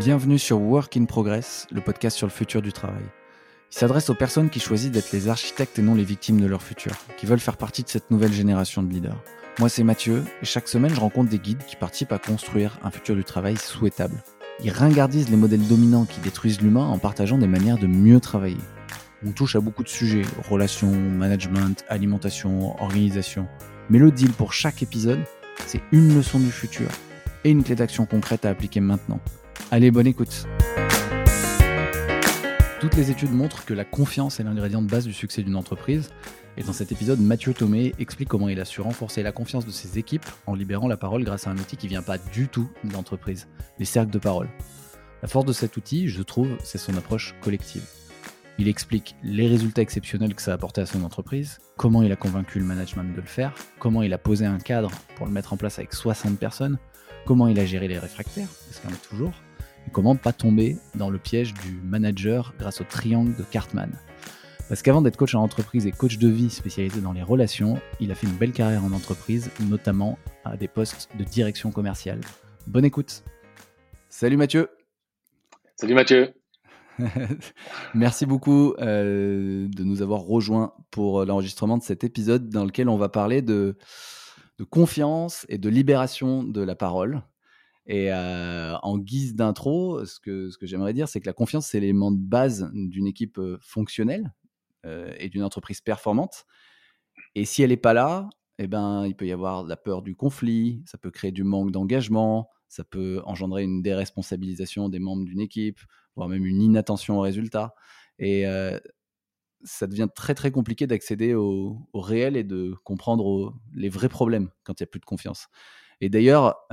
Bienvenue sur Work in Progress, le podcast sur le futur du travail. Il s'adresse aux personnes qui choisissent d'être les architectes et non les victimes de leur futur, qui veulent faire partie de cette nouvelle génération de leaders. Moi, c'est Mathieu, et chaque semaine, je rencontre des guides qui participent à construire un futur du travail souhaitable. Ils ringardisent les modèles dominants qui détruisent l'humain en partageant des manières de mieux travailler. On touche à beaucoup de sujets, relations, management, alimentation, organisation. Mais le deal pour chaque épisode, c'est une leçon du futur et une clé d'action concrète à appliquer maintenant. Allez, bonne écoute. Toutes les études montrent que la confiance est l'ingrédient de base du succès d'une entreprise. Et dans cet épisode, Mathieu Thomé explique comment il a su renforcer la confiance de ses équipes en libérant la parole grâce à un outil qui vient pas du tout de l'entreprise, les cercles de parole. La force de cet outil, je trouve, c'est son approche collective. Il explique les résultats exceptionnels que ça a apporté à son entreprise, comment il a convaincu le management de le faire, comment il a posé un cadre pour le mettre en place avec 60 personnes, comment il a géré les réfractaires, parce qu'il y en a toujours, et comment pas tomber dans le piège du manager grâce au triangle de Cartman? Parce qu'avant d'être coach en entreprise et coach de vie spécialisé dans les relations, il a fait une belle carrière en entreprise, notamment à des postes de direction commerciale. Bonne écoute. Salut Mathieu. Salut Mathieu. Merci beaucoup euh, de nous avoir rejoints pour l'enregistrement de cet épisode dans lequel on va parler de, de confiance et de libération de la parole. Et euh, en guise d'intro, ce que, j'aimerais dire, c'est que la confiance, c'est l'élément de base d'une équipe euh, fonctionnelle et d'une entreprise performante. Et si elle n'est pas là, eh ben, il peut y avoir la peur du conflit, ça peut créer du manque d'engagement, ça peut engendrer une déresponsabilisation des membres d'une équipe, voire même une inattention aux résultats. Et ça devient très très compliqué d'accéder au, réel et de comprendre les vrais problèmes quand il n'y a plus de confiance. Et d'ailleurs,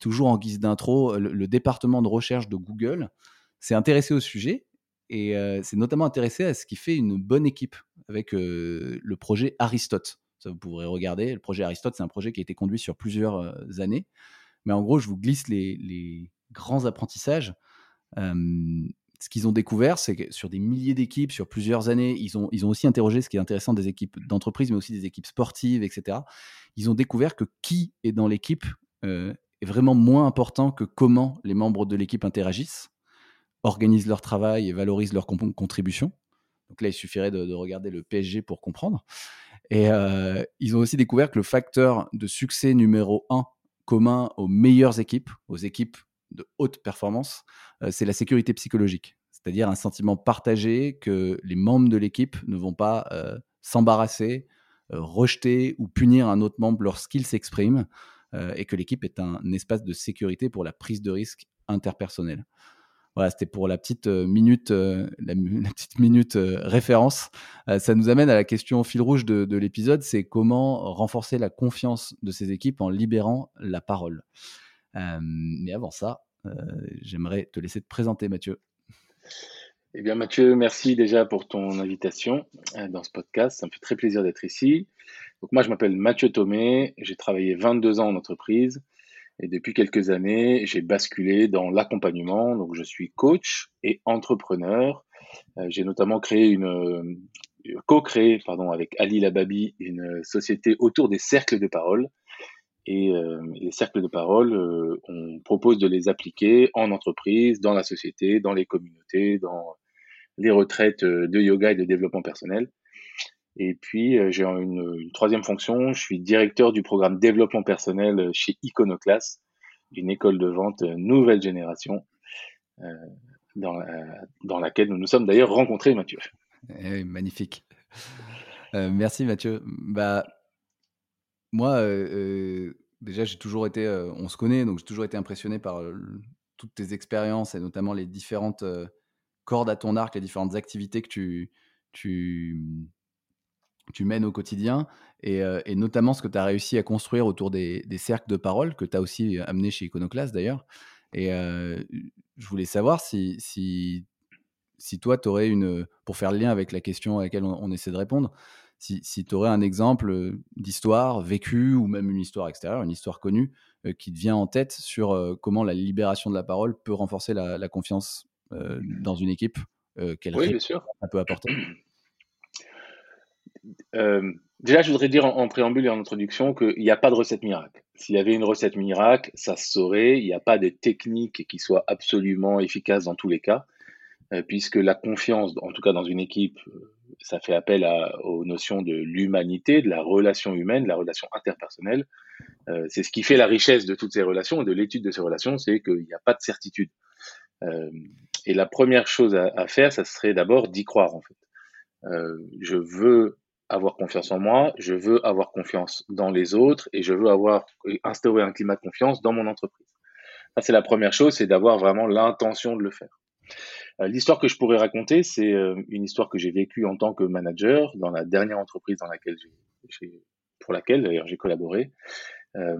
toujours en guise d'intro, le, département de recherche de Google s'est intéressé au sujet et s'est notamment intéressé à ce qui fait une bonne équipe avec le projet Aristote. Ça, vous pourrez regarder. Le projet Aristote, c'est un projet qui a été conduit sur plusieurs années. Mais en gros, je vous glisse les, les grands apprentissages ce qu'ils ont découvert, c'est que sur des milliers d'équipes, sur plusieurs années, ils ont, aussi interrogé ce qui est intéressant des équipes d'entreprise, mais aussi des équipes sportives, etc. Ils ont découvert que qui est dans l'équipe est vraiment moins important que comment les membres de l'équipe interagissent, organisent leur travail et valorisent leur contribution. Donc là, il suffirait de, de, regarder le PSG pour comprendre. Et ils ont aussi découvert que le facteur de succès numéro un commun aux meilleures équipes, aux équipes de haute performance, euh, c'est la sécurité psychologique. C'est-à-dire un sentiment partagé que les membres de l'équipe ne vont pas euh, s'embarrasser, euh, rejeter ou punir un autre membre lorsqu'il s'exprime, et que l'équipe est un espace de sécurité pour la prise de risque interpersonnelle. Voilà, c'était pour la petite minute, la, petite minute référence. ça nous amène à la question fil rouge de, de l'épisode, c'est comment renforcer la confiance de ces équipes en libérant la parole mais avant ça, j'aimerais te laisser te présenter, Mathieu. Eh bien, Mathieu, merci déjà pour ton invitation dans ce podcast. Ça me fait très plaisir d'être ici. Donc, moi, je m'appelle Mathieu Thomé. J'ai travaillé 22 ans en entreprise. Et depuis quelques années, j'ai basculé dans l'accompagnement. Donc, je suis coach et entrepreneur. j'ai notamment créé une, co-créé, pardon, avec Ali Lababi, une société autour des cercles de parole et euh, les cercles de parole, euh, on propose de les appliquer en entreprise, dans la société, dans les communautés, dans les retraites euh, de yoga et de développement personnel. Et puis, j'ai une, troisième fonction, je suis directeur du programme développement personnel chez Iconoclast, une école de vente nouvelle génération, euh, dans, dans, laquelle nous nous sommes d'ailleurs rencontrés, Mathieu. Eh magnifique. Euh, merci Mathieu. Bah, moi, déjà, j'ai toujours été, on se connaît, donc j'ai toujours été impressionné par toutes tes expériences et notamment les différentes cordes à ton arc, les différentes activités que tu, mmh, mènes au quotidien et, notamment ce que tu as réussi à construire autour des, cercles de parole que tu as aussi amené chez Iconoclast d'ailleurs. Et je voulais savoir si toi, tu aurais une, pour faire le lien avec la question à laquelle on essaie de répondre, si, tu aurais un exemple d'histoire vécue ou même une histoire extérieure, une histoire connue qui te vient en tête sur comment la libération de la parole peut renforcer la, confiance dans une équipe, quelle oui, bien sûr. ça peut apporter? Déjà, je voudrais dire en, préambule et en introduction qu'il n'y a pas de recette miracle. S'il y avait une recette miracle, ça se saurait. Il n'y a pas de technique qui soit absolument efficace dans tous les cas, puisque la confiance, en tout cas dans une équipe, ça fait appel aux notions de l'humanité, de la relation humaine, de la relation interpersonnelle. Euh, c'est ce qui fait la richesse de toutes ces relations et de l'étude de ces relations, c'est qu'il n'y a pas de certitude. et la première chose à, faire, ça serait d'abord d'y croire en fait. je veux avoir confiance en moi, je veux avoir confiance dans les autres et je veux avoir instaurer un climat de confiance dans mon entreprise. Ça, c'est la première chose, c'est d'avoir vraiment l'intention de le faire. Euh, l'histoire que je pourrais raconter, c'est euh, une histoire que j'ai vécue en tant que manager dans la dernière entreprise dans laquelle j'ai, pour laquelle d'ailleurs j'ai collaboré. Euh,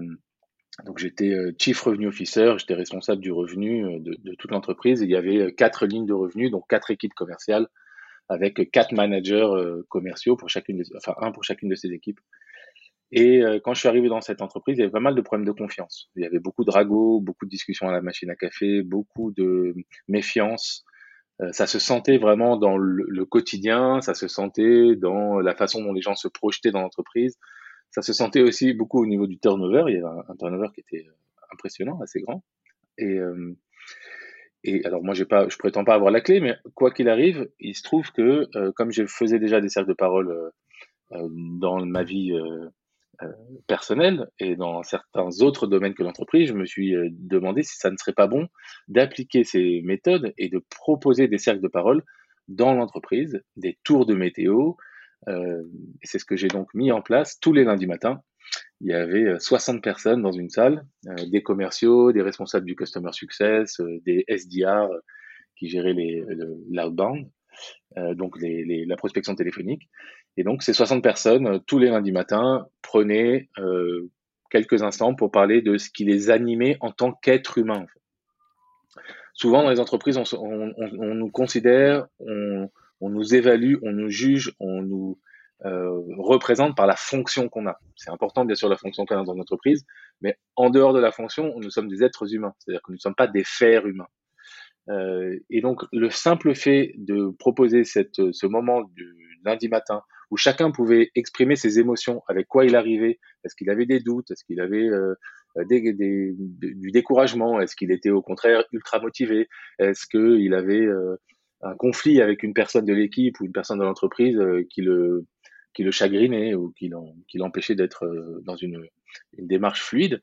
donc j'étais chief revenue officer, j'étais responsable du revenu de, toute l'entreprise. Il y avait quatre lignes de revenus, donc quatre équipes commerciales avec quatre managers commerciaux pour chacune, de, enfin un pour chacune de ces équipes. Et quand je suis arrivé dans cette entreprise, il y avait pas mal de problèmes de confiance. Il y avait beaucoup de ragots, beaucoup de discussions à la machine à café, beaucoup de méfiance. Euh, ça se sentait vraiment dans le, quotidien, ça se sentait dans la façon dont les gens se projetaient dans l'entreprise. Ça se sentait aussi beaucoup au niveau du turnover. Il y avait un, turnover qui était impressionnant, assez grand. Et, et alors moi, j'ai pas, je prétends pas avoir la clé, mais quoi qu'il arrive, il se trouve que euh, comme je faisais déjà des cercles de parole euh, euh, dans ma vie personnelle et dans certains autres domaines que l'entreprise, je me suis demandé si ça ne serait pas bon d'appliquer ces méthodes et de proposer des cercles de parole dans l'entreprise, des tours de météo. et c'est ce que j'ai donc mis en place tous les lundis matins il y avait 60 euh, personnes dans une salle, euh, des commerciaux, des responsables du customer success, euh, des SDR qui géraient l'outbound, donc la prospection téléphonique. Et donc ces 60 personnes, tous les lundis matins, prenaient quelques instants pour parler de ce qui les animait en tant qu'être humain. Souvent dans les entreprises, on, nous considère, on, nous évalue, on nous juge, on nous euh, représente par la fonction qu'on a. C'est important, bien sûr, la fonction qu'on a dans une entreprise, mais en dehors de la fonction, nous sommes des êtres humains, c'est-à-dire que nous ne sommes pas des fers humains. Euh, et donc, le simple fait de proposer cette, ce moment du lundi matin où chacun pouvait exprimer ses émotions, avec quoi il arrivait, est-ce qu'il avait des doutes, est-ce qu'il avait euh, du découragement, est-ce qu'il était au contraire ultra motivé, est-ce qu'il avait euh, un conflit avec une personne de l'équipe ou une personne de l'entreprise euh, qui le qui le chagrinait ou qui l'empêchait d'être dans une, démarche fluide,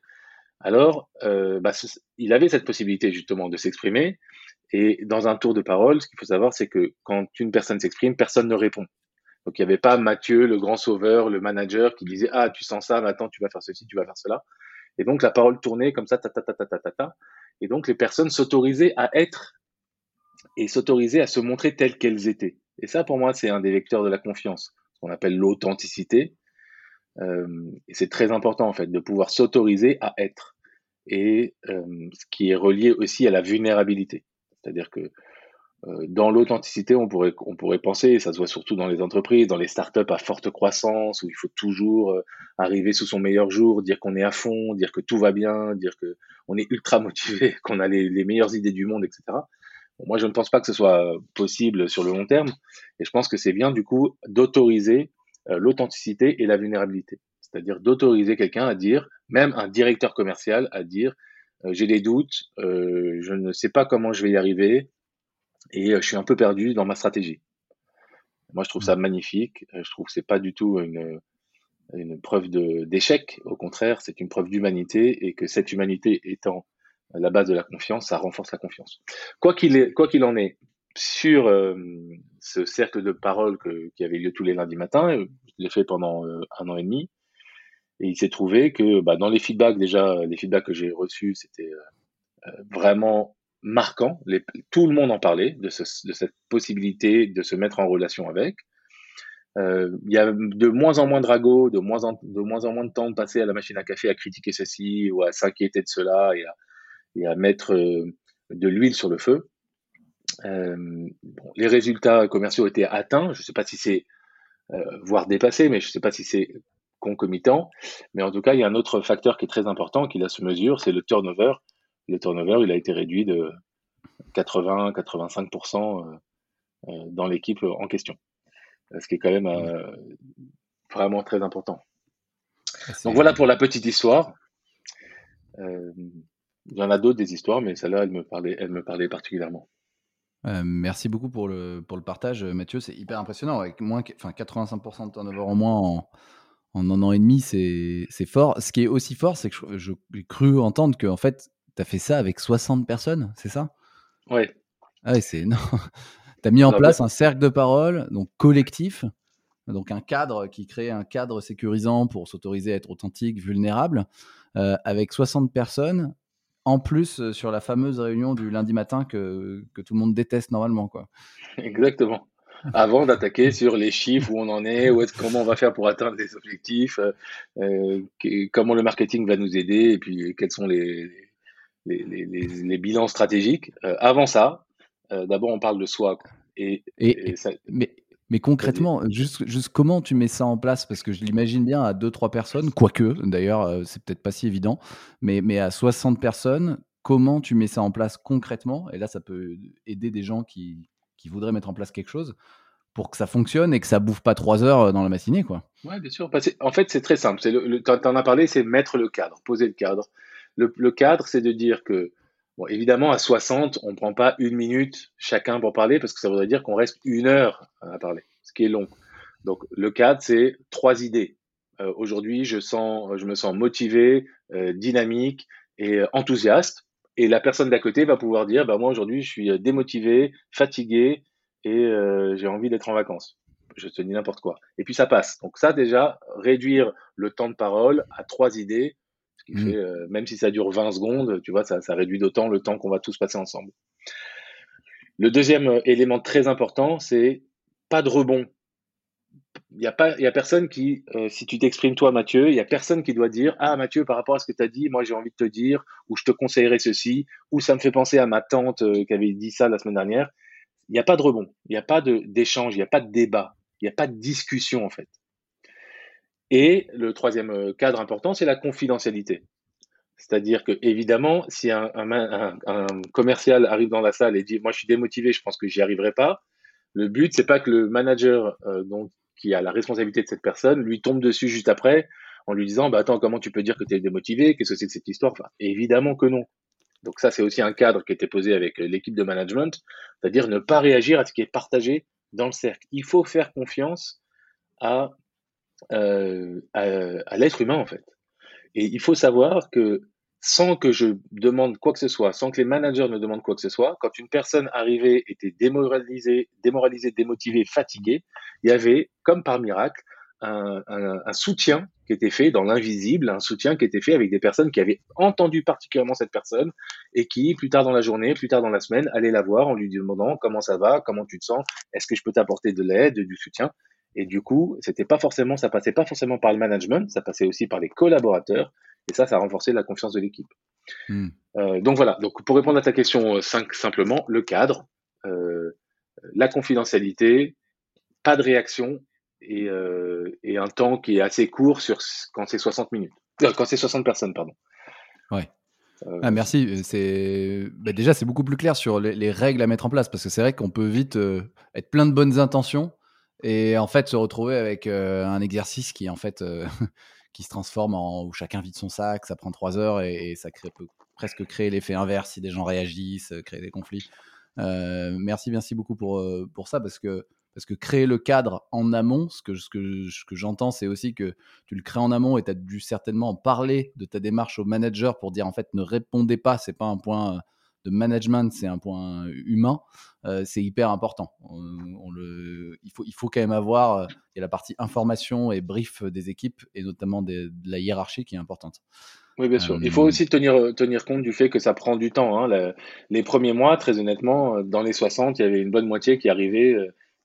alors bah, il avait cette possibilité justement de s'exprimer. Et dans un tour de parole, ce qu'il faut savoir, c'est que quand une personne s'exprime, personne ne répond. Donc il n'y avait pas Mathieu, le grand sauveur, le manager, qui disait ah tu sens ça, maintenant tu vas faire ceci, tu vas faire cela. Et donc la parole tournait comme ça, ta ta ta ta ta ta ta. Et donc les personnes s'autorisaient à être et s'autorisaient à se montrer telles qu'elles étaient. Et ça pour moi c'est un des vecteurs de la confiance qu'on appelle l'authenticité. Euh, et c'est très important en fait de pouvoir s'autoriser à être et euh, ce qui est relié aussi à la vulnérabilité. C'est-à-dire que dans l'authenticité, on pourrait, on pourrait penser, et ça se voit surtout dans les entreprises, dans les startups à forte croissance, où il faut toujours arriver sous son meilleur jour, dire qu'on est à fond, dire que tout va bien, dire que on est ultra motivé, qu'on a les, les, meilleures idées du monde, etc moi, je ne pense pas que ce soit possible sur le long terme. Et je pense que c'est bien, du coup, d'autoriser euh, l'authenticité et la vulnérabilité. C'est-à-dire d'autoriser quelqu'un à dire, même un directeur commercial, à dire euh, j'ai des doutes, euh, je ne sais pas comment je vais y arriver et je suis un peu perdu dans ma stratégie. Moi, je trouve ça magnifique. Je trouve que c'est pas du tout une, une preuve d'échec. Au contraire, c'est une preuve d'humanité et que cette humanité étant la base de la confiance, ça renforce la confiance. Quoi qu'il qu'il en est, sur euh, ce cercle de parole qui avait lieu tous les lundis matins, euh, je l'ai fait pendant euh, un an et demi, et il s'est trouvé que bah, dans les feedbacks déjà, les feedbacks que j'ai reçus, c'était vraiment marquant. tout le monde en parlait de, cette possibilité de se mettre en relation avec. Il y a de moins en moins de ragots, de moins en, moins en moins de temps de passer à la machine à café à critiquer ceci ou à s'inquiéter de cela et à, et à mettre euh, de l'huile sur le feu. Euh, les résultats commerciaux étaient atteints. Je ne sais pas si c'est euh, voire dépassé, mais je ne sais pas si c'est concomitant. Mais en tout cas, il y a un autre facteur qui est très important, qui là se mesure, c'est le turnover. Le turnover, il a été réduit de 80-85% dans l'équipe en question. Ce qui est quand même vraiment très important. Donc voilà pour la petite histoire. il y en a d'autres des histoires, mais celle-là, elle me parlait, elle me parlait particulièrement. merci beaucoup pour le, pour le partage, Mathieu. C'est hyper impressionnant. Avec moins, enfin 85% de turnover en moins en, en un an et demi, c'est fort. Ce qui est aussi fort, c'est que j'ai cru entendre que en fait, as fait ça avec 60 personnes, c'est ça? Ouais. Ah ouais, c'est non. tu as mis en place un cercle de parole, donc collectif, donc un cadre qui crée un cadre sécurisant pour s'autoriser à être authentique, vulnérable, euh, avec 60 personnes, en plus euh, sur la fameuse réunion du lundi matin que, que tout le monde déteste normalement. Quoi. Exactement. Avant d'attaquer sur les chiffres, où on en est, où est comment on va faire pour atteindre les objectifs, euh, comment le marketing va nous aider, et puis quels sont les, les, les, les bilans stratégiques. avant ça, d'abord on parle de soi. Et, et, ça, mais mais concrètement, juste, juste comment tu mets ça en place? Parce que je l'imagine bien à 2-3 personnes, quoique, d'ailleurs, euh, c'est peut-être pas si évident, mais, mais à 60 personnes, comment tu mets ça en place concrètement? Et là, ça peut aider des gens qui, qui voudraient mettre en place quelque chose pour que ça fonctionne et que ça bouffe pas 3 heures euh, dans la matinée. Quoi. Ouais, bien sûr. En fait, c'est très simple. Tu en as parlé, c'est mettre le cadre, poser le cadre. Le, cadre, c'est de dire que Bon, évidemment, à 60, on ne prend pas une minute chacun pour parler parce que ça voudrait dire qu'on reste une heure à parler, ce qui est long. Donc, le cadre, c'est trois idées. Euh, Aujourd'hui, je, je me sens motivé, euh, dynamique et euh, enthousiaste. Et la personne d'à côté va pouvoir dire, bah, moi, aujourd'hui, je suis démotivé, fatigué et j'ai envie d'être en vacances. Je te dis n'importe quoi. Et puis, ça passe. Donc, ça, déjà, réduire le temps de parole à trois idées, qui mmh. fait, euh, même si ça dure 20 secondes, tu vois, ça, ça réduit d'autant le temps qu'on va tous passer ensemble. Le deuxième euh, élément très important, c'est pas de rebond. Il n'y a, pas, y a personne qui, euh, si tu t'exprimes toi, Mathieu, il n'y a personne qui doit dire Ah, Mathieu, par rapport à ce que tu as dit, moi j'ai envie de te dire, ou je te conseillerais ceci, ou ça me fait penser à ma tante qui avait dit ça la semaine dernière. Il n'y a pas de rebond, il n'y a pas d'échange, il n'y a pas de débat, il n'y a pas de discussion en fait. Et le troisième euh, cadre important, c'est la confidentialité. C'est-à-dire que évidemment, si un, commercial arrive dans la salle et dit moi je suis démotivé, je pense que j'y arriverai pas. Le but c'est pas que le manager euh, donc qui a la responsabilité de cette personne lui tombe dessus juste après en lui disant bah attends comment tu peux dire que tu es démotivé, qu'est-ce que c'est que cette histoire? Évidemment que non. Donc ça c'est aussi un cadre qui était posé avec l'équipe de management, c'est-à-dire ne pas réagir à ce qui est partagé dans le cercle. Il faut faire confiance à euh, à, l'être humain en fait. Et il faut savoir que sans que je demande quoi que ce soit, sans que les managers ne demandent quoi que ce soit, quand une personne arrivait, était démoralisée, démotivée, fatiguée, il y avait, comme par miracle, un, un, soutien qui était fait dans l'invisible, un soutien qui était fait avec des personnes qui avaient entendu particulièrement cette personne et qui, plus tard dans la journée, plus tard dans la semaine, allaient la voir en lui demandant comment ça va, comment tu te sens, est-ce que je peux t'apporter de l'aide, du soutien. Et du coup, c'était pas forcément, ça passait pas forcément par le management, ça passait aussi par les collaborateurs. Et ça, ça a renforcé la confiance de l'équipe. Hmm. Euh, donc voilà. Donc pour répondre à ta question euh, simplement, le cadre, euh, la confidentialité, pas de réaction et, euh, et, un temps qui est assez court sur quand c'est 60 minutes, quand c'est 60 personnes, pardon. Ouais. Ah, merci. C'est bah, déjà c'est beaucoup plus clair sur les, les, règles à mettre en place parce que c'est vrai qu'on peut vite être plein de bonnes intentions et en fait, se retrouver avec euh, un exercice qui, en fait, euh, qui se transforme en où chacun vide son sac, ça prend trois heures et, ça peut presque créer l'effet inverse si des gens réagissent, euh, créer des conflits. merci, merci beaucoup pour, pour ça parce que, parce que créer le cadre en amont, ce que, ce que, que j'entends, c'est aussi que tu le crées en amont et tu as dû certainement parler de ta démarche au manager pour dire en fait ne répondez pas, c'est pas un point de management, c'est un point humain, euh, c'est hyper important. On, le, il, faut, il faut quand même avoir, euh, il y a la partie information et brief des équipes, et notamment de la hiérarchie qui est importante. Oui, bien sûr. Il faut euh, aussi tenir, tenir compte du fait que ça prend du temps. Hein. les premiers mois, très honnêtement, dans les 60, il y avait une bonne moitié qui arrivait.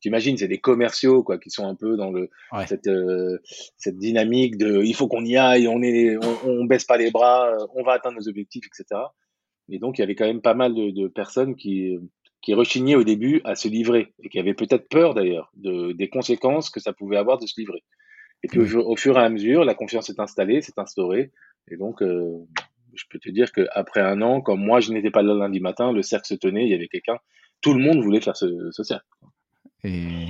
Tu imagines, c'est des commerciaux quoi, qui sont un peu dans le, cette, cette dynamique de il faut qu'on y aille, on, est, on, on baisse pas les bras, on va atteindre nos objectifs, etc. Et donc, il y avait quand même pas mal de, de personnes qui, qui rechignaient au début à se livrer et qui avaient peut-être peur d'ailleurs de, des conséquences que ça pouvait avoir de se livrer. Et puis au, fur et à mesure, la confiance s'est installée, s'est instaurée. Et donc, euh, je peux te dire qu'après un an, comme moi, je n'étais pas là lundi matin, le cercle se tenait, il y avait quelqu'un, tout le monde voulait faire ce, ce cercle. Et,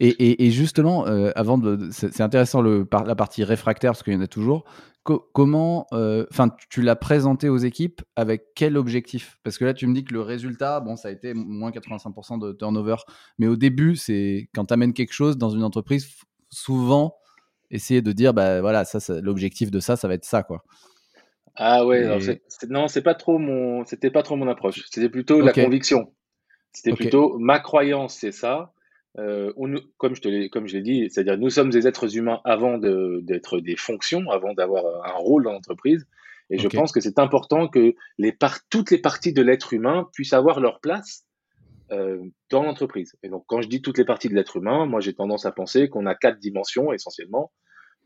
et, et, justement, euh, avant de, c'est intéressant le, la partie réfractaire parce qu'il y en a toujours. Comment, enfin, tu l'as présenté aux équipes avec quel objectif? Parce que là, tu me dis que le résultat, bon, ça a été moins 85% de turnover, mais au début, c'est quand tu amènes quelque chose dans une entreprise, souvent, essayer de dire, bah voilà, ça, l'objectif de ça, ça va être ça, quoi. Ah ouais, non, c'est pas trop mon, c'était pas trop mon approche. C'était plutôt la conviction. C'était plutôt ma croyance, c'est ça. Euh, comme je te comme je l'ai dit, c'est-à-dire nous sommes des êtres humains avant d'être des fonctions, avant d'avoir un rôle dans l'entreprise. Et je pense que c'est important que les toutes les parties de l'être humain puissent avoir leur place euh, dans l'entreprise. Et donc, quand je dis toutes les parties de l'être humain, moi j'ai tendance à penser qu'on a quatre dimensions essentiellement,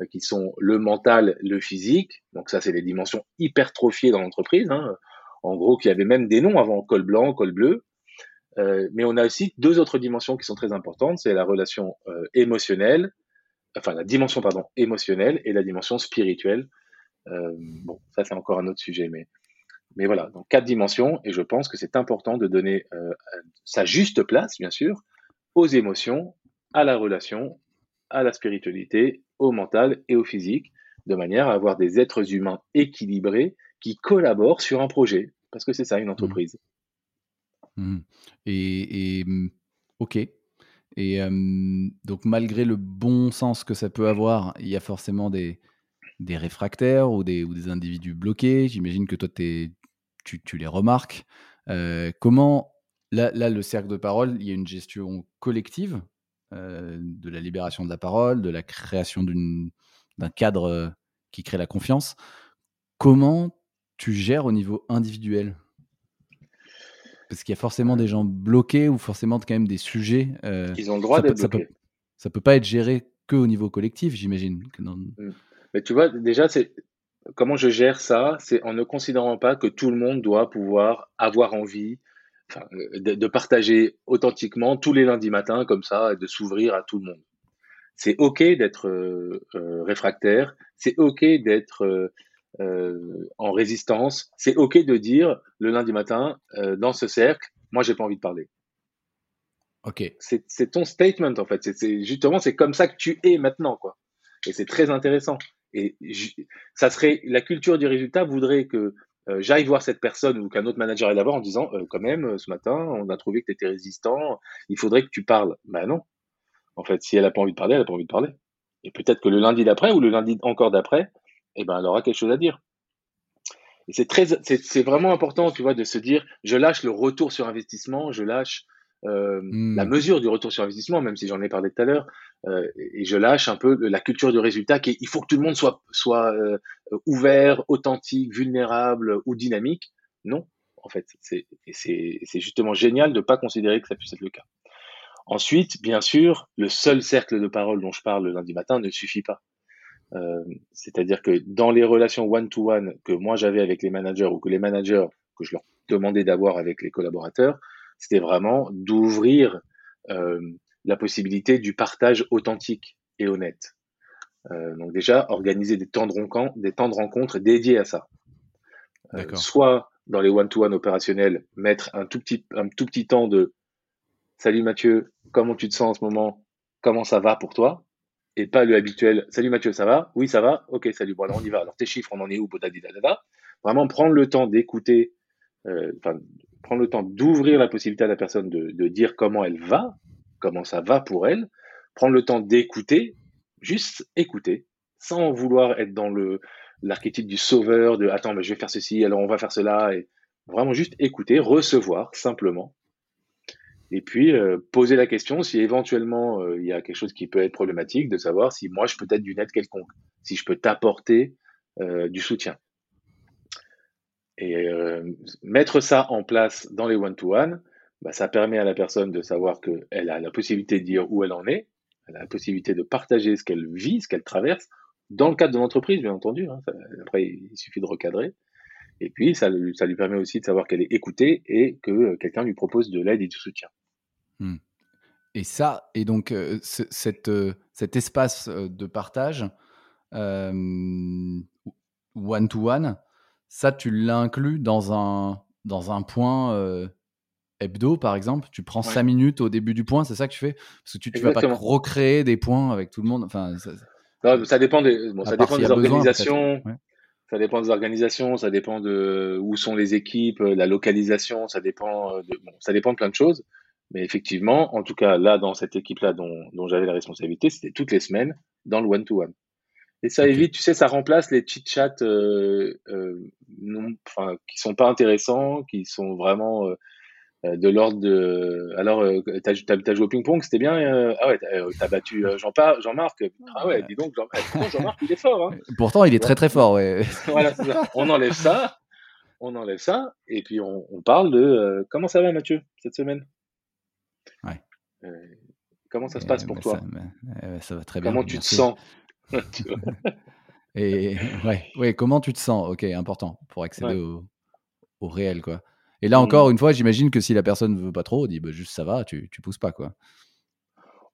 euh, qui sont le mental, le physique. Donc ça, c'est les dimensions hypertrophiées dans l'entreprise. Hein. En gros, qui avait même des noms avant col blanc, col bleu. Euh, mais on a aussi deux autres dimensions qui sont très importantes. C'est la relation euh, émotionnelle, enfin la dimension pardon émotionnelle et la dimension spirituelle. Euh, bon, ça c'est encore un autre sujet, mais mais voilà, donc quatre dimensions, et je pense que c'est important de donner sa juste place, bien sûr, aux émotions, à la relation, à la spiritualité, au mental et au physique, de manière à avoir des êtres humains équilibrés qui collaborent sur un projet, parce que c'est ça une mmh. entreprise. Mmh. Et, mmh, ok. Et donc malgré le bon sens que ça peut avoir, il y a forcément des, des réfractaires ou des, ou des individus bloqués. J'imagine que toi, tu, tu, les remarques. comment, là, là, le cercle de parole, il y a une gestion collective de la libération de la parole, de la création d'un cadre qui crée la confiance. Comment tu gères au niveau individuel? Parce qu'il y a forcément des gens bloqués ou forcément quand même des sujets. Ils ont le droit d'être bloqués. Ça peut, peut pas être géré que au niveau collectif, j'imagine. Mmh. Mais tu vois, déjà, c'est comment je gère ça, c'est en ne considérant pas que tout le monde doit pouvoir avoir envie de, partager authentiquement tous les lundis matins comme ça et de s'ouvrir à tout le monde. C'est ok d'être euh, euh, réfractaire, c'est ok d'être euh, en résistance, c'est ok de dire le lundi matin dans ce cercle, moi j'ai pas envie de parler. Ok. C'est ton statement en fait. C'est justement c'est comme ça que tu es maintenant quoi. Et c'est très intéressant. Et ça serait la culture du résultat voudrait que euh, j'aille voir cette personne ou qu'un autre manager aille la voir en disant euh, quand même euh, ce matin on a trouvé que tu étais résistant, il faudrait que tu parles. Ben non. En fait, si elle a pas envie de parler, elle a pas envie de parler. Et peut-être que le lundi d'après ou le lundi encore d'après, eh ben elle aura quelque chose à dire. Et c'est très, c'est vraiment important, tu vois, de se dire, je lâche le retour sur investissement, je lâche euh, la hmm. mesure du retour sur investissement, même si j'en ai parlé tout à l'heure, euh, et je lâche un peu la culture du résultat qui il faut que tout le monde soit, soit euh, ouvert, authentique, vulnérable ou dynamique. Non, en fait, c'est justement génial de ne pas considérer que ça puisse être le cas. Ensuite, bien sûr, le seul cercle de parole dont je parle le lundi matin ne suffit pas. Euh, C'est-à-dire que dans les relations one-to-one -one que moi j'avais avec les managers ou que les managers que je leur demandais d'avoir avec les collaborateurs, c'était vraiment d'ouvrir euh, la possibilité du partage authentique et honnête. Euh, donc déjà, organiser des temps, de rencontre, des temps de rencontre dédiés à ça. Soit dans les one-to-one opérationnels, mettre un tout, petit, un tout petit temps de Salut Mathieu, comment tu te sens en ce moment? Comment ça va pour toi? Et pas le habituel Salut Mathieu, ça va? Oui, ça va? Ok, salut. Bon, alors on y va. Alors tes chiffres, on en est où Vraiment prendre le temps d'écouter, euh, prendre le temps d'ouvrir la possibilité à la personne de, dire comment elle va, comment ça va pour elle, prendre le temps d'écouter, juste écouter, sans vouloir être dans le l'archétype du sauveur, de attends, mais je vais faire ceci, alors on va faire cela, et vraiment juste écouter, recevoir simplement, et puis euh, poser la question si éventuellement euh, il y a quelque chose qui peut être problématique, de savoir si moi je peux être d'une aide quelconque, si je peux t'apporter euh, du soutien. Et mettre ça en place dans les one-to-one, bah, ça permet à la personne de savoir qu'elle a la possibilité de dire où elle en est, elle a la possibilité de partager ce qu'elle vit, ce qu'elle traverse, dans le cadre de l'entreprise, bien entendu. Hein, après, il suffit de recadrer. Et puis, ça, ça lui permet aussi de savoir qu'elle est écoutée et que quelqu'un lui propose de l'aide et du soutien. Hmm. Et ça, et donc, euh, cette, euh, cet espace de partage, one-to-one, ça, tu l'inclus dans un, dans un point euh, hebdo, par exemple? Tu prends 5 minutes au début du point, c'est ça que tu fais? Parce que tu ne vas pas recréer des points avec tout le monde. Enfin, ça, ça dépend des, bon, ça dépend des organisations. Ça dépend des organisations, ça dépend de où sont les équipes, la localisation, ça dépend de, bon, ça dépend de plein de choses. Mais effectivement, en tout cas, là, dans cette équipe-là dont, dont j'avais la responsabilité, c'était toutes les semaines dans le one-to-one. Et ça évite, tu sais, ça remplace les chit-chats euh, euh, enfin, qui sont pas intéressants, qui sont vraiment euh, euh, de l'ordre de. Alors, euh, t'as as, joué au ping-pong, c'était bien. Euh, ah ouais, t'as battu Jean-Marc. Jean ah ouais, dis donc, Jean-Marc, Jean il est fort. Hein. Pourtant, il est très très fort, ouais. voilà, ça. On enlève ça, on enlève ça, et puis on, on parle de comment ça va, Mathieu, cette semaine? Ouais. comment ça se passe pour toi? ça, ça, va très bien. Comment tu te sens? Et ouais, ouais, comment tu te sens? Ok, important pour accéder au, au réel, quoi. Et là encore, mmh. une fois, j'imagine que si la personne ne veut pas trop, on dit bah, juste ça va, tu, tu pousses pas quoi.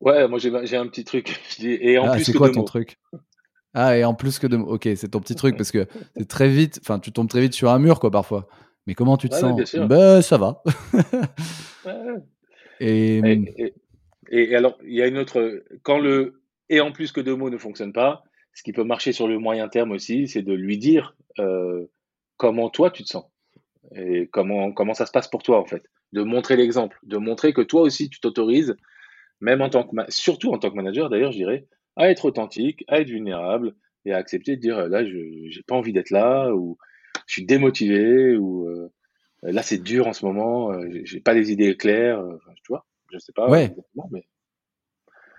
Ouais, moi j'ai un petit truc. Et en ah, plus c'est quoi ton truc? Ah, et en plus que de Ok, c'est ton petit truc parce que c'est très vite, enfin, tu tombes très vite sur un mur quoi parfois. Mais comment tu te sens? Bah, ça va. et... Et, et, alors, il y a une autre. Quand le et en plus que deux mots ne fonctionne pas, ce qui peut marcher sur le moyen terme aussi, c'est de lui dire euh, comment toi tu te sens et comment, comment ça se passe pour toi, en fait? De montrer l'exemple, de montrer que toi aussi, tu t'autorises, même en tant que, surtout en tant que manager, d'ailleurs, je dirais, à être authentique, à être vulnérable et à accepter de dire, là, je n'ai pas envie d'être là, ou je suis démotivé, ou euh, là, c'est dur en ce moment, euh, j'ai pas des idées claires, euh, tu vois, je sais pas. Ouais. Mais...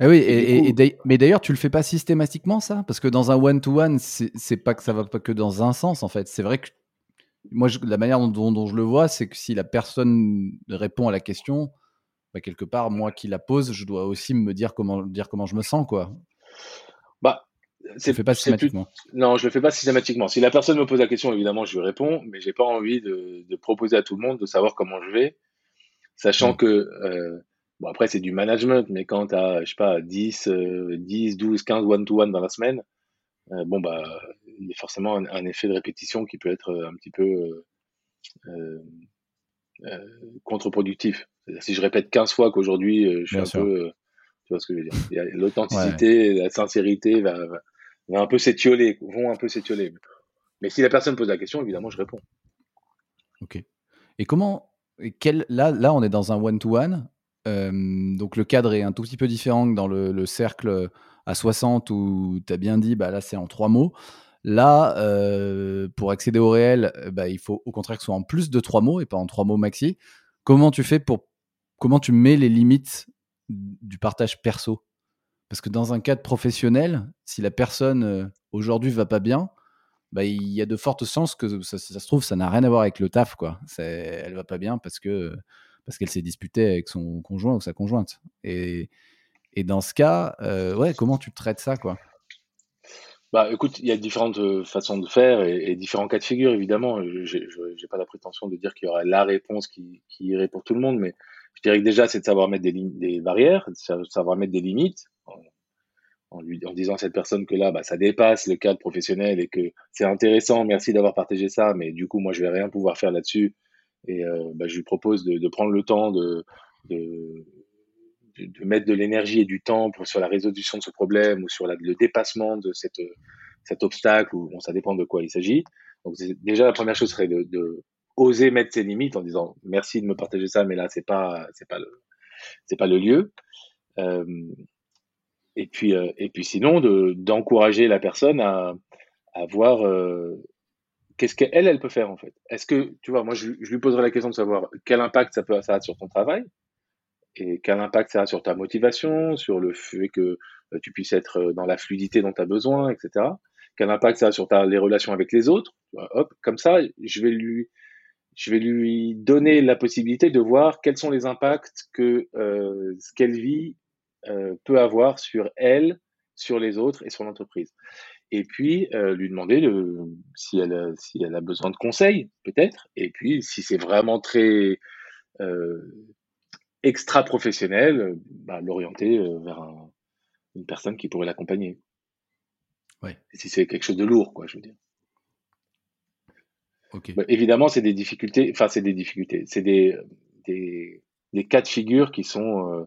Eh oui, et, mais d'ailleurs, tu le fais pas systématiquement, ça? Parce que dans un one-to-one, c'est pas que ça va pas que dans un sens, en fait. C'est vrai que moi, la manière dont, je le vois, c'est que si la personne répond à la question, bah, quelque part, moi qui la pose, je dois aussi me dire comment, dire comment je me sens, quoi. Bah, c'est fais pas systématiquement. Non, je le fais pas systématiquement. Si la personne me pose la question, évidemment, je lui réponds, mais j'ai pas envie de, proposer à tout le monde de savoir comment je vais, sachant mmh. que euh, bon après c'est du management, mais quand tu as je sais pas 10, 10, 12, 15 one to one dans la semaine, euh, bon bah il y a forcément un, effet de répétition qui peut être euh, un petit peu euh, contre-productif. Si je répète 15 fois qu'aujourd'hui je suis un peu, tu vois ce que je veux dire. L'authenticité, la sincérité va, un peu s'étioler, vont un peu s'étioler. Mais si la personne pose la question, évidemment, je réponds. Ok. Et comment, quel, là, là, on est dans un one-to-one. donc le cadre est un tout petit peu différent que dans le, le cercle à 60 où tu as bien dit, bah là c'est en trois mots. Là, euh, pour accéder au réel, euh, bah, il faut au contraire que ce soit en plus de trois mots et pas en trois mots maxi. Comment tu fais pour. Comment tu mets les limites du partage perso? Parce que dans un cadre professionnel, si la personne euh, aujourd'hui va pas bien, bah, il y a de fortes chances que ça, se trouve, ça n'a rien à voir avec le taf. Quoi. Elle va pas bien parce que parce qu'elle s'est disputée avec son conjoint ou sa conjointe. Et, et dans ce cas, euh, ouais, comment tu traites ça, quoi? Bah, écoute, il y a différentes euh, façons de faire et, différents cas de figure, évidemment. Je n'ai pas la prétention de dire qu'il y aurait la réponse qui, irait pour tout le monde, mais je dirais que déjà, c'est de savoir mettre des, des barrières, de savoir mettre des limites, en, lui, en disant à cette personne que là, bah, ça dépasse le cadre professionnel et que c'est intéressant, merci d'avoir partagé ça, mais du coup, moi, je vais rien pouvoir faire là-dessus. Et euh, bah, je lui propose de, de prendre le temps de, de de, mettre de l'énergie et du temps sur la résolution de ce problème ou sur le dépassement de cette, cet obstacle, ou ça dépend de quoi il s'agit. Donc déjà la première chose serait de, oser mettre ses limites en disant merci de me partager ça, mais là c'est pas c'est pas le c'est pas le lieu. Euh, et puis euh, et puis sinon de d'encourager la personne à, à voir euh, qu'est-ce qu'elle elle peut faire en fait. Est-ce que tu vois moi je, je lui poserai la question de savoir quel impact ça peut ça a sur ton travail et quel impact ça a sur ta motivation, sur le fait que euh, tu puisses être euh, dans la fluidité dont tu as besoin, etc. Quel impact ça a sur ta, les relations avec les autres? Hop, comme ça, je vais lui, je vais lui donner la possibilité de voir quels sont les impacts que euh, ce qu'elle vit euh, peut avoir sur elle, sur les autres et sur l'entreprise. Et puis euh, lui demander de, si elle a, si elle a besoin de conseils peut-être. Et puis si c'est vraiment très euh, extra-professionnel, bah, l'orienter euh, vers une personne qui pourrait l'accompagner. Ouais. Si c'est quelque chose de lourd, quoi, je veux dire. Okay. Bah, évidemment, c'est des difficultés, enfin, c'est des difficultés, c'est des, des, des, cas de figure qui sont euh,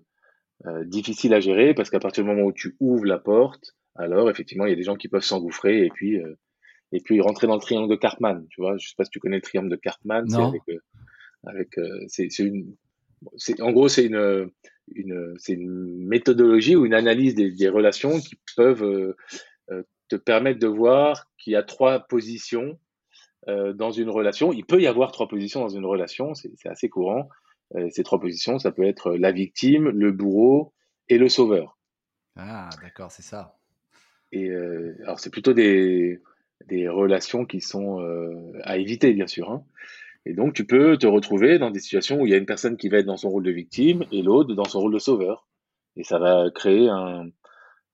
euh, difficiles à gérer parce qu'à partir du moment où tu ouvres la porte, alors effectivement, il y a des gens qui peuvent s'engouffrer et puis, et puis rentrer dans le triangle de Cartman. Tu vois, je sais pas si tu connais le triangle de Cartman. C'est avec, avec c'est une, en gros, c'est une, une, une méthodologie ou une analyse des, des relations qui peuvent te permettre de voir qu'il y a trois positions euh, dans une relation. Il peut y avoir trois positions dans une relation, c'est assez courant. Euh, ces trois positions, ça peut être la victime, le bourreau et le sauveur. Ah, d'accord, c'est ça. Et euh, alors, c'est plutôt des, des relations qui sont à éviter, bien sûr. Hein. Et donc, tu peux te retrouver dans des situations où il y a une personne qui va être dans son rôle de victime et l'autre dans son rôle de sauveur. Et ça va créer un,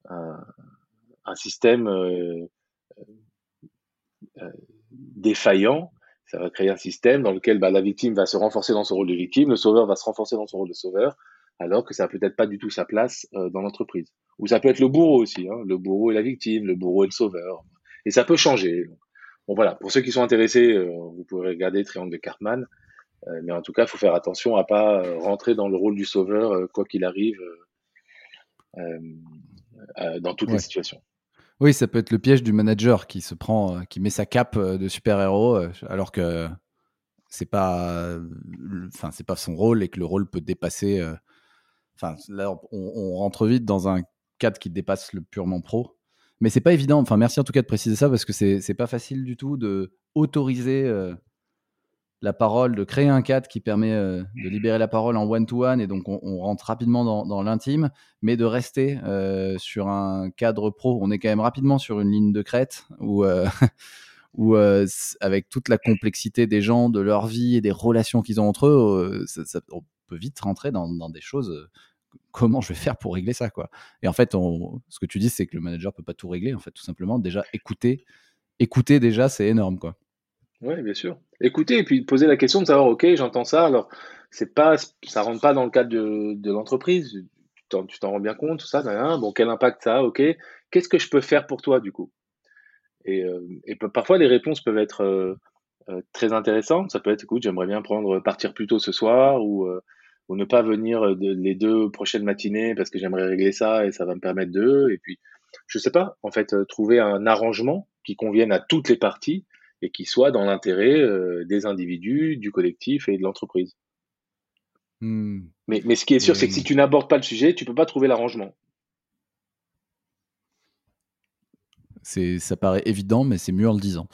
un, système euh, euh, défaillant, ça va créer un système dans lequel bah, la victime va se renforcer dans son rôle de victime, le sauveur va se renforcer dans son rôle de sauveur, alors que ça n'a peut-être pas du tout sa place euh, dans l'entreprise. Ou ça peut être le bourreau aussi, hein, le bourreau et la victime, le bourreau et le sauveur. Et ça peut changer. Bon voilà, pour ceux qui sont intéressés, vous pouvez regarder Triangle de Cartman, mais en tout cas, il faut faire attention à pas rentrer dans le rôle du sauveur, quoi qu'il arrive, dans toutes les situations. Oui, ça peut être le piège du manager qui se prend, euh, qui met sa cape euh, de super-héros euh, alors que c'est pas, enfin c'est pas son rôle et que le rôle peut dépasser. Enfin là, on, rentre vite dans un cadre qui dépasse le purement pro. Mais c'est pas évident. Enfin, merci en tout cas de préciser ça parce que c'est pas facile du tout de autoriser la parole, de créer un cadre qui permet euh, de libérer la parole en one-to-one, et donc on, rentre rapidement dans, l'intime, mais de rester euh, sur un cadre pro. On est quand même rapidement sur une ligne de crête où, euh, avec toute la complexité des gens, de leur vie et des relations qu'ils ont entre eux, on peut vite rentrer dans, des choses. Comment je vais faire pour régler ça, quoi Et en fait, ce que tu dis, c'est que le manager peut pas tout régler. En fait, tout simplement, déjà écouter, écouter déjà, c'est énorme, quoi. Oui, bien sûr. Écoutez et puis poser la question de savoir, ok, j'entends ça, alors c'est pas, ça rentre pas dans le cadre de, l'entreprise, tu t'en rends bien compte, tout ça, bon, quel impact ça a, ok, qu'est-ce que je peux faire pour toi du coup? Et, euh, parfois les réponses peuvent être euh, euh, très intéressantes, ça peut être, écoute, j'aimerais bien prendre, partir plus tôt ce soir ou, ou ne pas venir les deux prochaines matinées parce que j'aimerais régler ça et ça va me permettre de, et puis, je sais pas, en fait, trouver un arrangement qui convienne à toutes les parties et qui soit dans l'intérêt euh, des individus, du collectif et de l'entreprise. Hmm. Mais, mais, ce qui est sûr, c'est que si tu n'abordes pas le sujet, tu peux pas trouver l'arrangement. C'est, ça paraît évident, mais c'est mieux en le disant.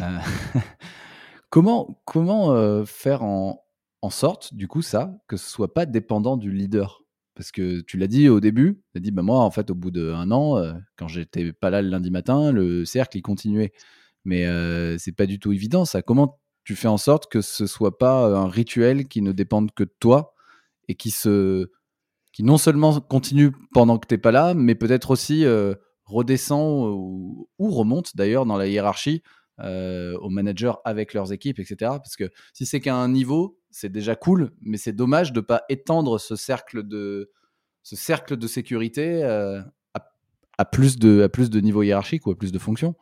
Euh, comment comment euh, faire en, en, sorte, du coup, ça, que ce soit pas dépendant du leader Parce que tu l'as dit au début, tu as dit, bah, moi, en fait, au bout d'un an, quand j'étais pas là le lundi matin, le cercle, il continuait. Mais euh, c'est pas du tout évident ça. Comment tu fais en sorte que ce soit pas un rituel qui ne dépende que de toi et qui se qui non seulement continue pendant que tu n'es pas là, mais peut-être aussi redescend ou, remonte d'ailleurs dans la hiérarchie euh, aux managers avec leurs équipes, etc. Parce que si c'est qu'à un niveau, c'est déjà cool, mais c'est dommage de ne pas étendre ce cercle de, ce cercle de sécurité à, à, plus de, à plus de niveaux hiérarchiques ou à plus de fonctions.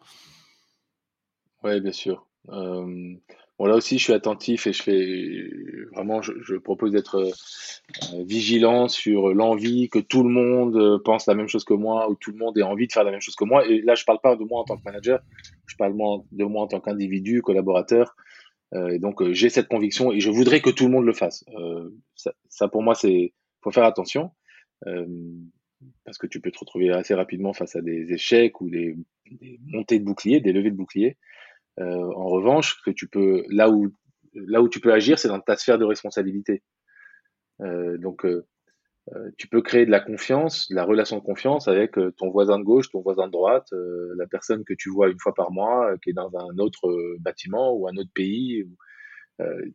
Oui, bien sûr. Euh, bon, là aussi, je suis attentif et je fais vraiment, je, propose d'être euh, vigilant sur l'envie que tout le monde euh, pense la même chose que moi ou tout le monde ait envie de faire la même chose que moi. Et là, je parle pas de moi en tant que manager, je parle de moi en tant qu'individu, collaborateur. et donc, j'ai cette conviction et je voudrais que tout le monde le fasse. Ça, ça, pour moi, c'est faut faire attention parce que tu peux te retrouver assez rapidement face à des échecs ou des, des montées de boucliers, des levées de boucliers. Euh, en revanche, que tu peux là où là où tu peux agir, c'est dans ta sphère de responsabilité. Euh, donc euh, tu peux créer de la confiance, de la relation de confiance avec ton voisin de gauche, ton voisin de droite, la personne que tu vois une fois par mois, qui est dans un autre bâtiment ou un autre pays.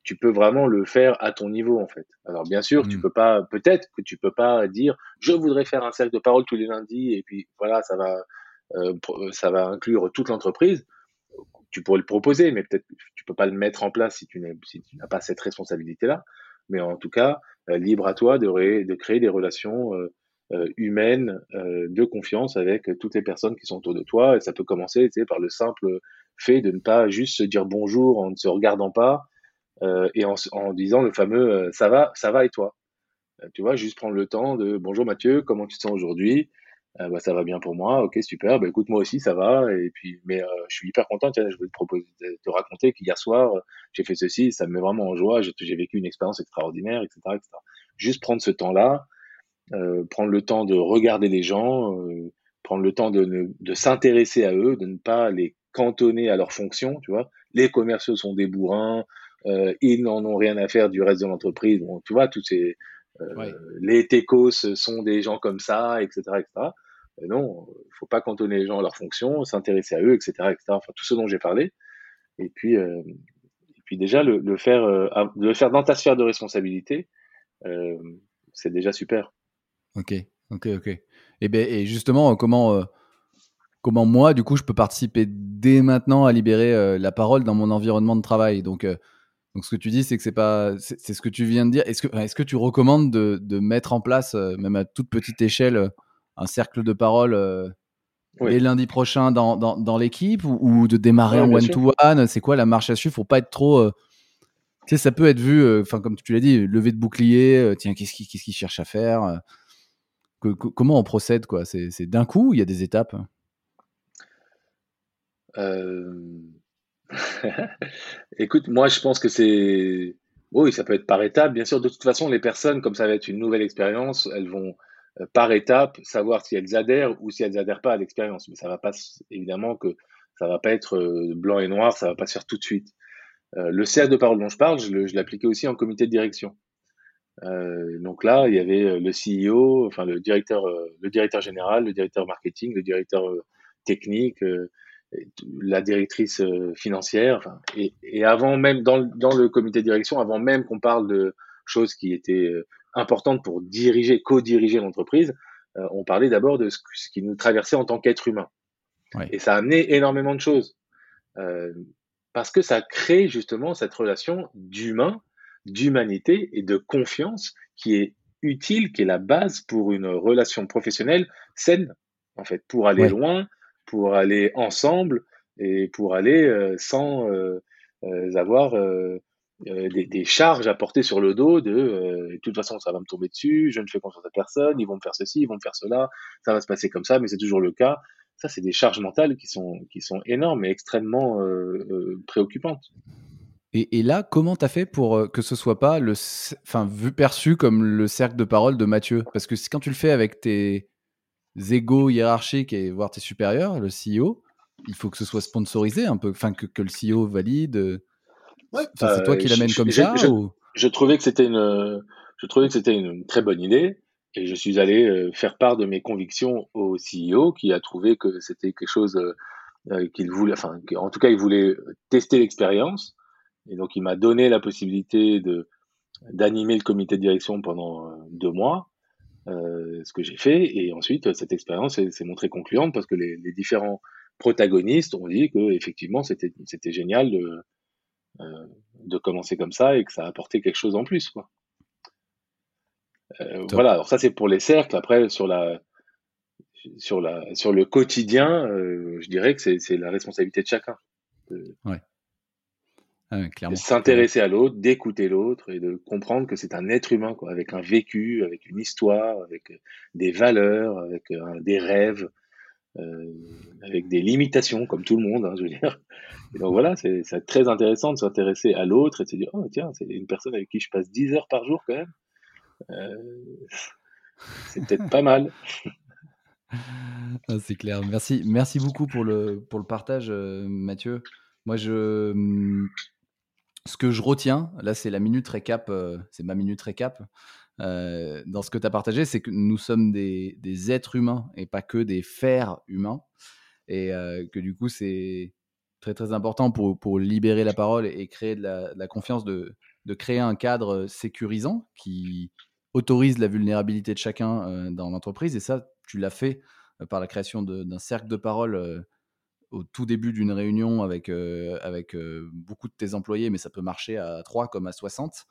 tu peux vraiment le faire à ton niveau en fait. Alors bien sûr, tu mmh. peux pas, peut-être que tu peux pas dire, je voudrais faire un cercle de parole tous les lundis et puis voilà, ça va, ça va inclure toute l'entreprise tu pourrais le proposer, mais peut-être tu peux pas le mettre en place si tu n'as pas cette responsabilité-là. Mais en tout cas, euh, libre à toi de, créer des relations euh, euh, humaines de confiance avec toutes les personnes qui sont autour de toi. Et ça peut commencer par le simple fait de ne pas juste se dire bonjour en ne se regardant pas et en, en, disant le fameux ça va, ça va et toi? tu vois, juste prendre le temps de bonjour Mathieu, comment tu te sens aujourd'hui? Euh, bah, ça va bien pour moi, ok, super. Bah, écoute, moi aussi, ça va. Et puis, mais euh, je suis hyper content. Tiens, je voulais te proposer de te raconter qu'hier soir, j'ai fait ceci, ça me met vraiment en joie. J'ai vécu une expérience extraordinaire, etc., etc. Juste prendre ce temps-là, euh, prendre le temps de regarder les gens, euh, prendre le temps de, de s'intéresser à eux, de ne pas les cantonner à leur fonction, tu vois. Les commerciaux sont des bourrins, euh, ils n'en ont rien à faire du reste de l'entreprise. Bon, tu vois, tous ces euh, les techos sont des gens comme ça, etc., etc. non, il faut pas cantonner les gens à leur fonction, s'intéresser à eux, etc., etc. Enfin, tout ce dont j'ai parlé. Et puis, euh, et puis déjà le, le faire, euh, le faire dans ta sphère de responsabilité, euh, c'est déjà super. Ok, ok, ok. Et, ben, et justement, comment comment moi, du coup, je peux participer dès maintenant à libérer la parole dans mon environnement de travail? Donc, donc ce que tu dis, c'est que c'est pas, c'est ce que tu viens de dire. Est-ce que, est-ce que tu recommandes de, de mettre en place, euh, même à toute petite échelle, euh, un cercle de parole euh, dès lundi prochain dans, dans, dans l'équipe ou, de démarrer en one-to-one C'est quoi la marche à suivre Faut pas être trop. tu sais, ça peut être vu, enfin comme tu l'as dit, lever de bouclier. tiens, qu'est-ce qu'il qu'est-ce cherche à faire que, Comment on procède quoi? C'est d'un coup Il y a des étapes? Écoute, moi je pense que c'est... Oui, ça peut être par étapes. Bien sûr, de toute façon, les personnes, comme ça va être une nouvelle expérience, elles vont euh, par étapes savoir si elles adhèrent ou si elles adhèrent pas à l'expérience. Mais ça va pas, évidemment que ça va pas être euh, blanc et noir, ça va pas se faire tout de suite. Euh, le cercle de parole dont je parle, je l'appliquais aussi en comité de direction. donc là, il y avait le CEO, enfin le directeur, le directeur général, le directeur marketing, le directeur technique, la directrice euh, financière. Et, avant même, dans, le comité de direction, avant même qu'on parle de choses qui étaient importantes pour diriger, co-diriger l'entreprise, euh, on parlait d'abord de ce, qui nous traversait en tant qu'être humain. Et ça a amené énormément de choses. Euh, parce que ça crée justement cette relation d'humain, d'humanité et de confiance qui est utile, qui est la base pour une relation professionnelle saine, en fait, pour aller loin, pour aller ensemble et pour aller euh, sans euh, euh, des, des, charges à porter sur le dos de de toute façon ça va me tomber dessus, je ne fais confiance à personne, ils vont me faire ceci, ils vont me faire cela, ça va se passer comme ça, mais c'est toujours le cas. Ça, c'est des charges mentales qui sont, qui sont énormes et extrêmement préoccupantes. Et, et, là, comment tu as fait pour que ce soit pas le, enfin, vu perçu comme le cercle de parole de Mathieu? Parce que quand tu le fais avec tes, égaux hiérarchiques et voire tes supérieurs, le CEO, il faut que ce soit sponsorisé un peu, enfin que, que le CEO valide. C'est toi qui l'amène comme ça je, trouvais que c'était une, je trouvais que c'était une très bonne idée et je suis allé euh, faire part de mes convictions au CEO qui a trouvé que c'était quelque chose euh, euh, qu'il voulait, enfin en tout cas il voulait tester l'expérience et donc il m'a donné la possibilité de d'animer le comité de direction pendant deux mois euh, ce que j'ai fait. Et ensuite, cette expérience s'est montrée concluante parce que les, les, différents protagonistes ont dit que effectivement c'était c'était génial de, euh, de commencer comme ça et que ça a apporté quelque chose en plus. Quoi. Euh, voilà, alors ça c'est pour les cercles. Après, sur la sur la sur le quotidien, euh, je dirais que c'est la responsabilité de chacun. ouais. Ah s'intéresser à l'autre, d'écouter l'autre et de comprendre que c'est un être humain, quoi, avec un vécu, avec une histoire, avec euh, des valeurs, avec euh, des rêves, euh, avec des limitations, comme tout le monde, hein, je veux dire. Et donc voilà, c'est très intéressant de s'intéresser à l'autre et de se dire, oh tiens, c'est une personne avec qui je passe 10 heures par jour quand même. Euh, c'est peut-être pas mal. Ah, c'est clair. Merci, merci beaucoup pour le, pour le partage, Mathieu. Moi, je, hum, ce que je retiens, là, c'est la minute récap, euh, c'est ma minute récap. Euh, dans ce que tu as partagé, c'est que nous sommes des, êtres humains et pas que des fers humains. Et euh, que du coup, c'est très très important pour, pour, libérer la parole et, créer de la, confiance, de, de, créer un cadre sécurisant qui autorise la vulnérabilité de chacun dans l'entreprise. Et ça, tu l'as fait par la création d'un cercle de parole au tout début d'une réunion avec, euh, avec euh, beaucoup de tes employés, mais ça peut marcher à 3 comme à 60.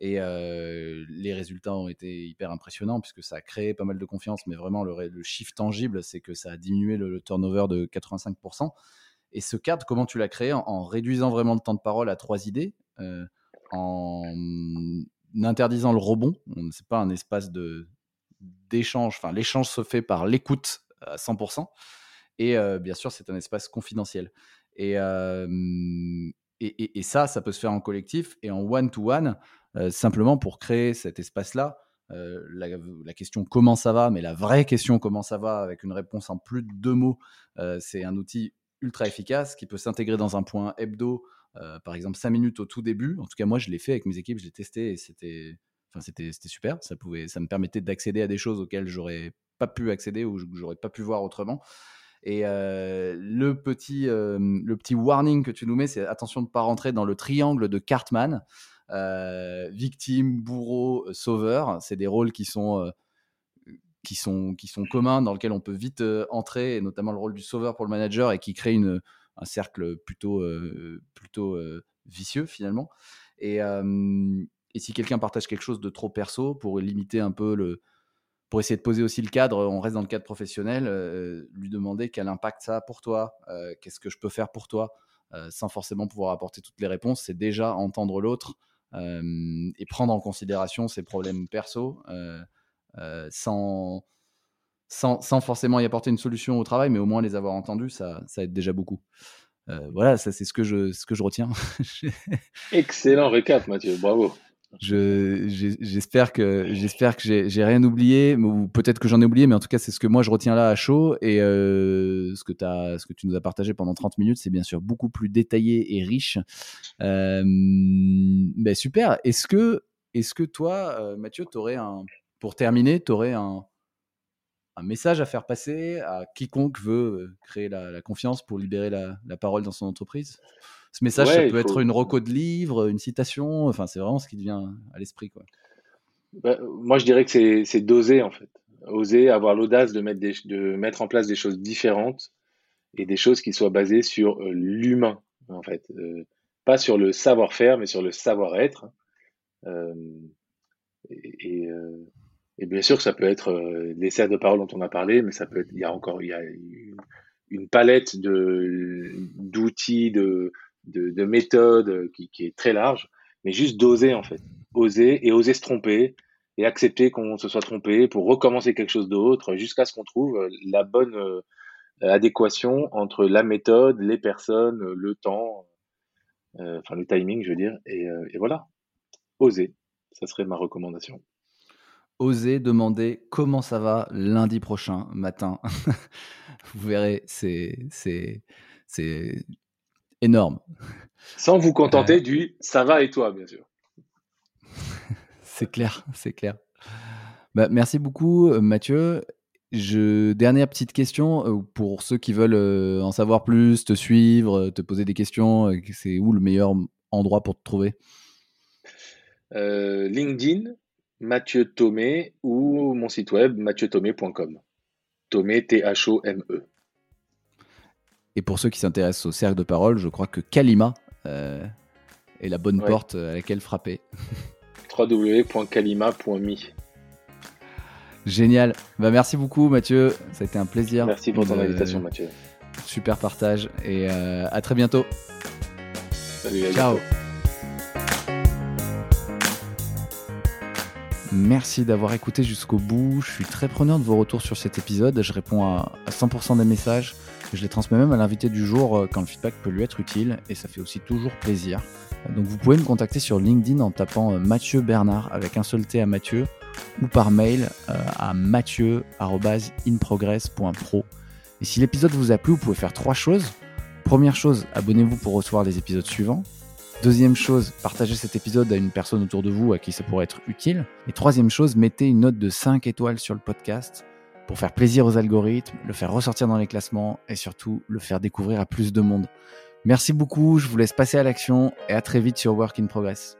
Et les résultats ont été hyper impressionnants puisque ça a créé pas mal de confiance, mais vraiment le, chiffre tangible, c'est que ça a diminué le, turnover de 85%. Et ce cadre, comment tu l'as créé? En, réduisant vraiment le temps de parole à trois idées, en interdisant le rebond. C'est pas un espace de, d'échange. Enfin, l'échange se fait par l'écoute à 100%. Et bien sûr, c'est un espace confidentiel. Et, et, ça, ça peut se faire en collectif et en one-to-one, simplement pour créer cet espace-là. la, question comment ça va, mais la vraie question comment ça va, avec une réponse en plus de deux mots, c'est un outil ultra efficace qui peut s'intégrer dans un point hebdo, par exemple 5 minutes au tout début. En tout cas, moi, je l'ai fait avec mes équipes, je l'ai testé et c'était, enfin, c'était, super. Ça, pouvait, ça me permettait d'accéder à des choses auxquelles j'aurais pas pu accéder ou j'aurais pas pu voir autrement. Et le, petit, le petit warning que tu nous mets, c'est attention de ne pas rentrer dans le triangle de Cartman. Victime, bourreau, sauveur. C'est des rôles qui sont, qui, sont, qui sont communs, dans lesquels on peut vite entrer, et notamment le rôle du sauveur pour le manager, et qui crée une, un cercle plutôt, plutôt vicieux finalement. Et, et si quelqu'un partage quelque chose de trop perso, pour limiter un peu le, pour essayer de poser aussi le cadre, on reste dans le cadre professionnel, euh, lui demander quel impact ça a pour toi, euh, qu'est-ce que je peux faire pour toi, euh, sans forcément pouvoir apporter toutes les réponses, c'est déjà entendre l'autre et prendre en considération ses problèmes perso, sans, sans, forcément y apporter une solution au travail, mais au moins les avoir entendus, ça, ça aide déjà beaucoup. voilà, ça c'est ce ce que je retiens. Excellent récap, Mathieu, bravo j'espère que j'espère que j'ai rien oublié ou peut-être que j'en ai oublié mais en tout cas c'est ce que moi je retiens là à chaud. Et euh, ce que tu nous as partagé pendant 30 minutes c'est bien sûr beaucoup plus détaillé et riche. Euh, ben super. Est-ce que est-ce que toi euh, Mathieu aurais un pour terminer tu aurais un un message à faire passer à quiconque veut créer la, confiance pour libérer la parole dans son entreprise? Ce message, ça peut être une reco de livre, une citation. Enfin, c'est vraiment ce qui vient à l'esprit. Quoi. Bah, moi, je dirais que c'est d'oser, en fait. Oser avoir l'audace de mettre, de mettre en place des choses différentes et des choses qui soient basées sur euh, l'humain, en fait. Euh, pas sur le savoir-faire, mais sur le savoir-être. Euh, et, bien sûr, ça peut être les cercles de parole dont on a parlé, mais ça peut être, il y a encore, il y a une, une palette d'outils, de, de, méthode qui, est très large, mais juste d'oser en fait, oser et oser se tromper et accepter qu'on se soit trompé pour recommencer quelque chose d'autre jusqu'à ce qu'on trouve euh, la bonne euh, adéquation entre la méthode, les personnes, le temps, euh, enfin le timing, je veux dire, et, et voilà, oser, ça serait ma recommandation. Oser demander comment ça va lundi prochain matin. Vous verrez, c'est énorme. Sans vous contenter euh. du ça va et toi, bien sûr. c'est clair, c'est clair. Bah, merci beaucoup, euh, Mathieu. Je... Dernière petite question euh, pour ceux qui veulent en savoir plus, te suivre, te poser des questions. C'est où le meilleur endroit pour te trouver? LinkedIn, Mathieu Thomé ou mon site web mathieuthomé.com. Thomé, T-H-O-M-E. Et pour ceux qui s'intéressent au cercle de parole, je crois que Kalima euh, est la bonne porte à laquelle frapper. www.kalima.me Génial. Bah, merci beaucoup Mathieu, ça a été un plaisir. Merci pour ton invitation Mathieu. Super partage et euh, à très bientôt. Salut, Ciao. Merci d'avoir écouté jusqu'au bout. Je suis très preneur de vos retours sur cet épisode. Je réponds à 100% des messages. Je les transmets même à l'invité du jour euh, quand le feedback peut lui être utile et ça fait aussi toujours plaisir. Donc vous pouvez me contacter sur LinkedIn en tapant euh, Mathieu Bernard avec un seul T à Mathieu ou par mail euh, à mathieu.inprogress.pro. Et si l'épisode vous a plu, vous pouvez faire trois choses. Première chose, abonnez-vous pour recevoir les épisodes suivants. Deuxième chose, partagez cet épisode à une personne autour de vous à qui ça pourrait être utile. Et troisième chose, mettez une note de 5 étoiles sur le podcast pour faire plaisir aux algorithmes, le faire ressortir dans les classements et surtout le faire découvrir à plus de monde. Merci beaucoup, je vous laisse passer à l'action et à très vite sur Work in Progress.